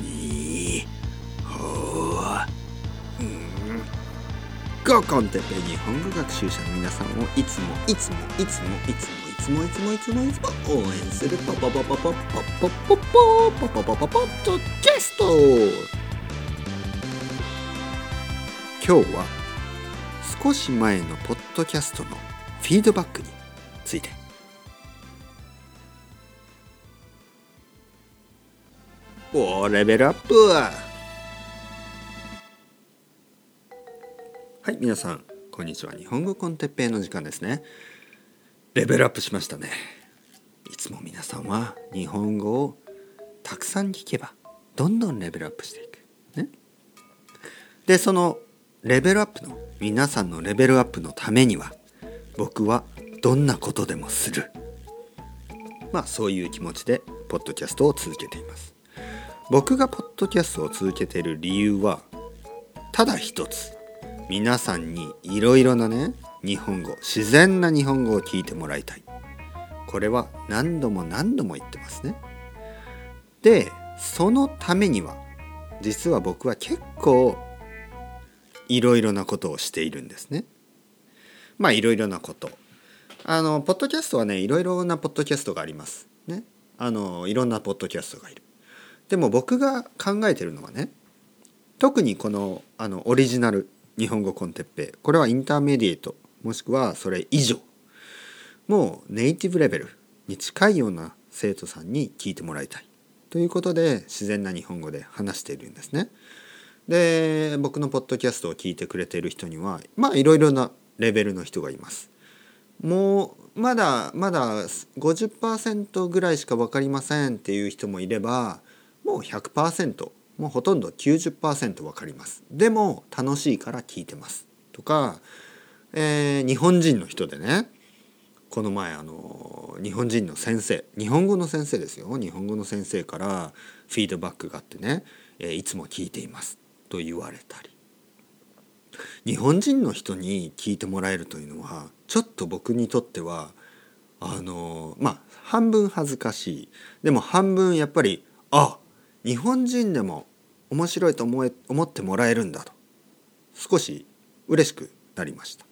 日本語コンテッペイ日本語学習者の皆さんをいつもいつもいつもいつもいつもいつもいつもいつも応援するポポポポポポポポポポポポポポポッドキャスト今日は少し前のポッドキャストのフィードバックについて。おーレベルアップ。はい皆さんこんにちは。日本語コンテッペイの時間ですね。レベルアップしましたね。いつも皆さんは日本語をたくさん聞けばどんどんレベルアップしていく。ね。でそのレベルアップの皆さんのレベルアップのためには僕はどんなことでもする。まあそういう気持ちでポッドキャストを続けています。僕がポッドキャストを続けている理由はただ一つ。皆さんにいろいろなね日本語自然な日本語を聞いてもらいたい。これは何度も何度も言ってますね。でそのためには実は僕は結構いろいろなことをしているんですね。まあいろいろなこと。あのポッドキャストはねいろいろなポッドキャストがあります。ね。あのいろんなポッドキャストがいる。でも僕が考えてるのはね特にこのあのオリジナル日本語コンテッペイこれはインターメディエートもしくはそれ以上もうネイティブレベルに近いような生徒さんに聞いてもらいたいということで自然な日本語で話しているんですね。で僕のポッドキャストを聞いてくれている人にはまあいろいろなレベルの人がいます。もうまだまだ50%ぐらいしか分かりませんっていう人もいればもう100%もうほとんど90%分かります。でも楽しいから聞いてます。とか、えー、日本人の人でねこの前あの日本人の先生日本語の先生ですよ。日本語の先生からフィードバックがあってね、えー、いつも聞いています。と言われたり。日本人の人に聞いてもらえるというのはちょっと僕にとってはあのまあ半分恥ずかしい。でも半分やっぱりあ日本人でも面白いと思え思ってもらえるんだと少し嬉しくなりました。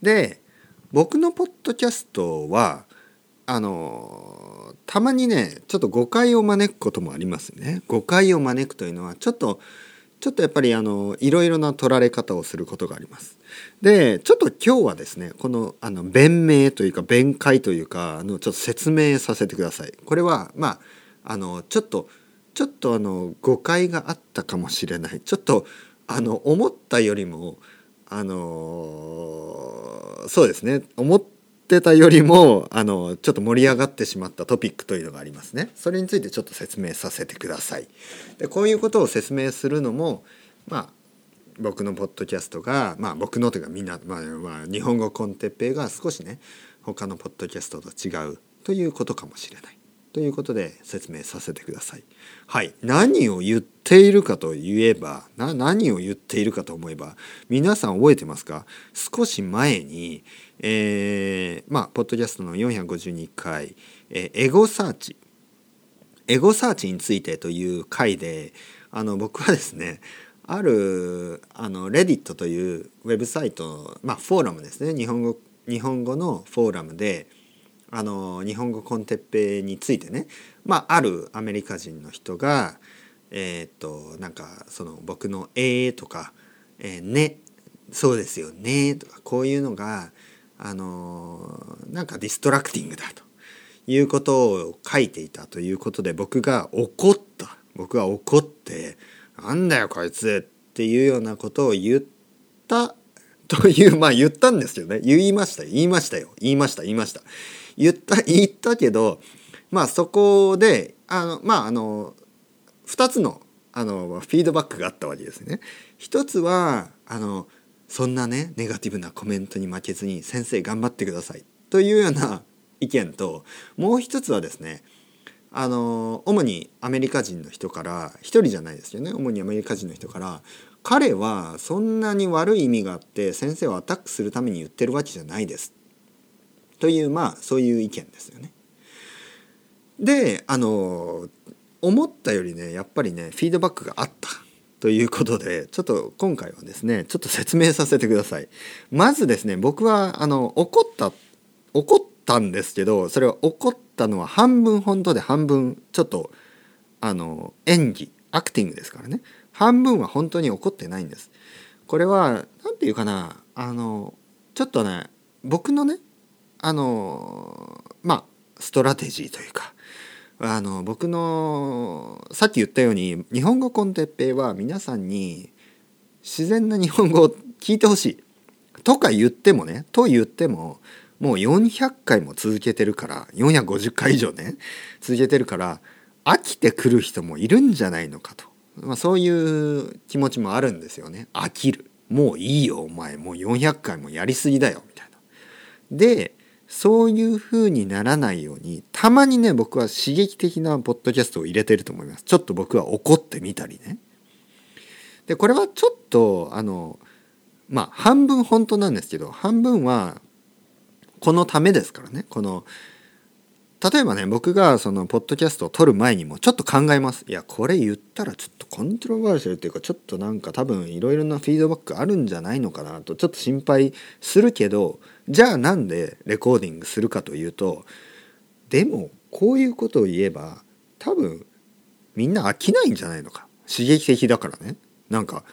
で僕のポッドキャストはあのたまにねちょっと誤解を招くこともありますね。誤解を招くというのはちょっとちょっとやっぱりあのいろいろな取られ方をすることがあります。でちょっと今日はですねこのあの弁明というか弁解というかあのちょっと説明させてください。これはまああのちょっとちょっとあの誤解があったかもしれない。ちょっとあの思ったよりもあのそうですね。思ってたよりもあのちょっと盛り上がってしまったトピックというのがありますね。それについてちょっと説明させてください。でこういうことを説明するのもまあ僕のポッドキャストがまあ僕のというかみんな、まあ、まあ、日本語コンテッペイが少しね他のポッドキャストと違うということかもしれない。ということで説明させてください。はい、何を言っているかといえば何を言っているかと思えば皆さん覚えてますか？少し前に、えー、まあポッドキャストの452回、えー、エゴサーチ。エゴサーチについてという回であの僕はですねあるあのレディットというウェブサイトまあフォーラムですね。日本語日本語のフォーラムであの日本語コンテッペについてね、まあ、あるアメリカ人の人がえー、っとなんかその僕の「えー」とか「えー、ね」そうですよねとかこういうのがあのなんかディストラクティングだと。いうことを書いていたということで僕が怒った。僕は怒って「なんだよこいつ」っていうようなことを言った というまあ言ったんですよね。言いました言いましたよ。言いました。言いました。言った 言ったけどまあそこであのまああの2つのあのフィードバックがあったわけですね。一つはあのそんなねネガティブなコメントに負けずに先生頑張ってください。というような意見ともう一つはですねあの主にアメリカ人の人から一人じゃないですよね。主にアメリカ人の人から彼はそんなに悪い意味があって先生をアタックするために言ってるわけじゃないです。というまあそういう意見ですよね。であの思ったよりねやっぱりねフィードバックがあった。ということでちょっと今回はですねちょっと説明させてください。まずですね僕はあの怒った怒ったんですけどそれは怒ったのは半分本当で半分ちょっとあの演技アクティングですからね。半分は本当に怒ってないんです。これは何て言うかなあのちょっとね僕のねあのまあストラテジーというかあの僕のさっき言ったように日本語コンテッペイは皆さんに自然な日本語を聞いてほしい。とか言ってもねと言ってももう400回も続けてるから450回以上ね続けてるから飽きてくる人もいるんじゃないのかと、まあ、そういう気持ちもあるんですよね。飽きる。もういいよお前。もう400回もやりすぎだよみたいな。でそういう風にならないようにたまにね僕は刺激的なポッドキャストを入れてると思います。ちょっと僕は怒ってみたりね。でこれはちょっとあのまあ半分本当なんですけど半分はこのためですからね。この例えばね僕がそのポッドキャストを撮る前にもちょっと考えます。いやこれ言ったらちょっとコントロバーシャルっていうかちょっとなんか多分いろいろなフィードバックあるんじゃないのかなとちょっと心配するけどじゃあなんでレコーディングするかというとでもこういうことを言えば多分みんな飽きないんじゃないのか。刺激的だからね。なんか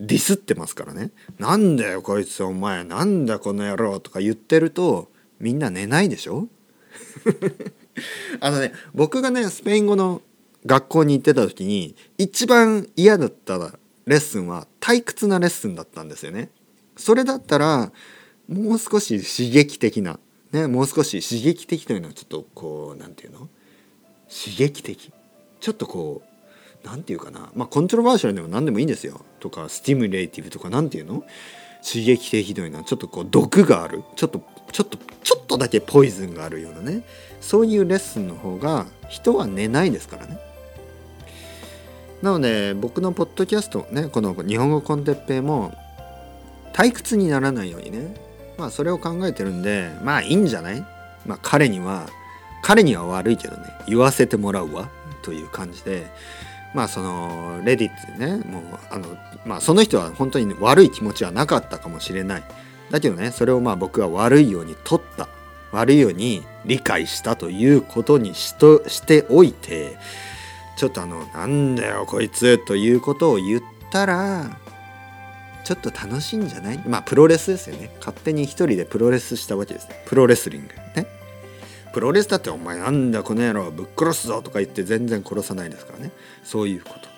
ディスってますからね。なんだよこいつお前なんだこの野郎とか言ってるとみんな寝ないでしょ？あのね僕がねスペイン語の学校に行ってた時に一番嫌だったレッスンは退屈なレッスンだったんですよね。それだったらもう少し刺激的な、ね、もう少し刺激的というのはちょっとこう何て言うの？刺激的。ちょっとこう何て言うかな。まあコントロバーシャルでも何でもいいんですよ。とかスティミュレーティブとか何て言うの？刺激的というのはちょっとこう毒がある。ちょっとちょっとちょっとだけポイズンがあるようなね。そういうレッスンの方が人は寝ないですからね。なので僕のポッドキャストねこの日本語コンテッペイも退屈にならないようにね。まあそれを考えてるんでまあいいんじゃない？まあ彼には彼には悪いけどね。言わせてもらうわ。という感じで。まあそのレディットでねもうあのまあその人は本当に悪い気持ちはなかったかもしれない。だけどねそれをまあ僕は悪いように取った。悪いように理解したということにしとしておいてちょっとあのなんだよこいつということを言ったらちょっと楽しいんじゃない？まあプロレスですよね。勝手に一人でプロレスしたわけですね。プロレスリングね。プロレスだってお前なんだこの野郎ぶっ殺すぞとか言って全然殺さないですからね。そういうこと。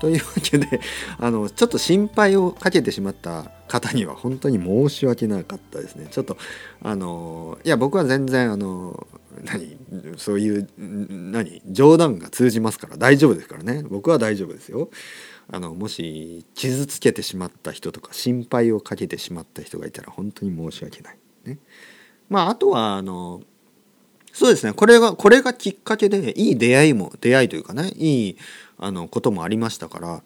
というわけで あのちょっと心配をかけてしまった方には本当に申し訳なかったですね。ちょっとあのいや僕は全然あの何そういう何冗談が通じますから大丈夫ですからね。僕は大丈夫ですよ。あのもし傷つけてしまった人とか心配をかけてしまった人がいたら本当に申し訳ない。ね、まああとはあのそうですね。これがこれがきっかけでいい出会いも出会いというかねいいあのこともありましたから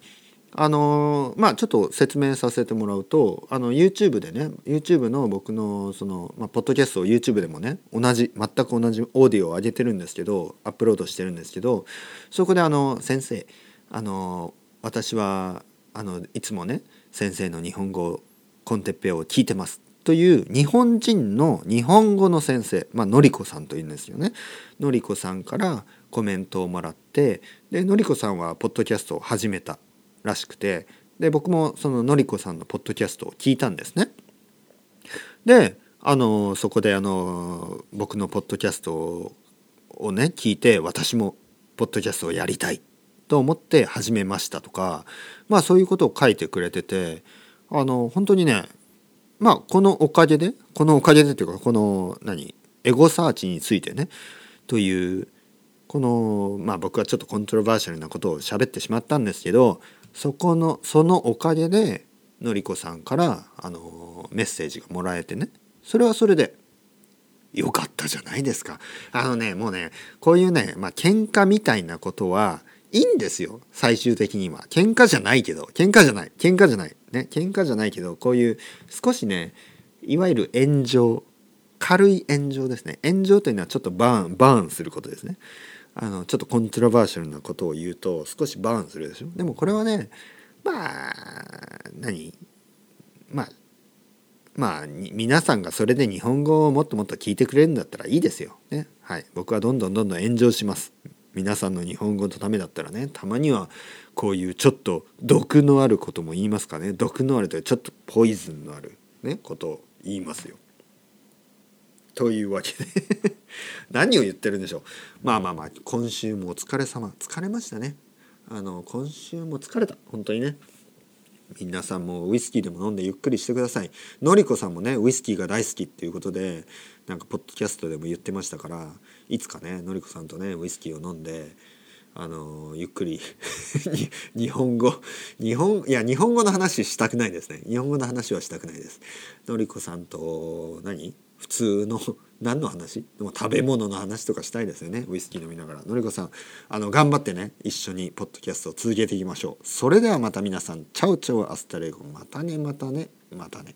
あのまあちょっと説明させてもらうとあの YouTube でね YouTube の僕のその、まあ、ポッドキャストを YouTube でもね同じ全く同じオーディオを上げてるんですけどアップロードしてるんですけどそこであの先生あの私はあのいつもね先生の日本語コンテッペを聞いてます。という日本人の日本語の先生まあのりこさんというんですよね。のりこさんからコメントをもらってでのりこさんはポッドキャストを始めたらしくてで僕もそののりこさんのポッドキャストを聞いたんですね。であのそこであの僕のポッドキャストをね聞いて私もポッドキャストをやりたいと思って始めましたとかまあそういうことを書いてくれててあの本当にねまあこのおかげでこのおかげでというかこの何エゴサーチについてねというこのまあ僕はちょっとコントロバーシャルなことを喋ってしまったんですけどそこのそのおかげでのりこさんからあのメッセージがもらえてね。それはそれでよかったじゃないですか。あのねもうねこういうねまあ喧嘩みたいなことはいいんですよ。最終的には。喧嘩じゃないけど。喧嘩じゃない。喧嘩じゃない。ね。喧嘩じゃないけどこういう少しねいわゆる炎上。軽い炎上ですね。炎上というのはちょっとバーンバーンすることですね。あのちょっとコントラバーシャルなことを言うと少しバーンするでしょ？でもこれはねまあ何？まあまあ皆さんがそれで日本語をもっともっと聞いてくれるんだったらいいですよ。ね、はい、僕はどんどんどんどん炎上します。皆さんの日本語のためだったらね。たまにはこういうちょっと毒のあることも言いますかね。毒のあるというちょっとポイズンのある、ね、ことを言いますよ。というわけで。何を言ってるんでしょう。まあまあまあ今週もお疲れ様。疲れましたね。あの今週も疲れた。本当にね。皆さんもウイスキーでも飲んでゆっくりしてください。のりこさんもねウイスキーが大好きっていうことでなんかポッドキャストでも言ってましたからいつかねのりこさんとねウイスキーを飲んであのゆっくり 日本語日本いや日本語の話したくないですね。日本語の話はしたくないです。のりこさんと何？普通の 何の話？でも食べ物の話とかしたいですよね。ウイスキー飲みながら。のりこさんあの頑張ってね一緒にポッドキャストを続けていきましょう。それではまた皆さん。チャウチャウアスタレゴ。またねまたねまたね。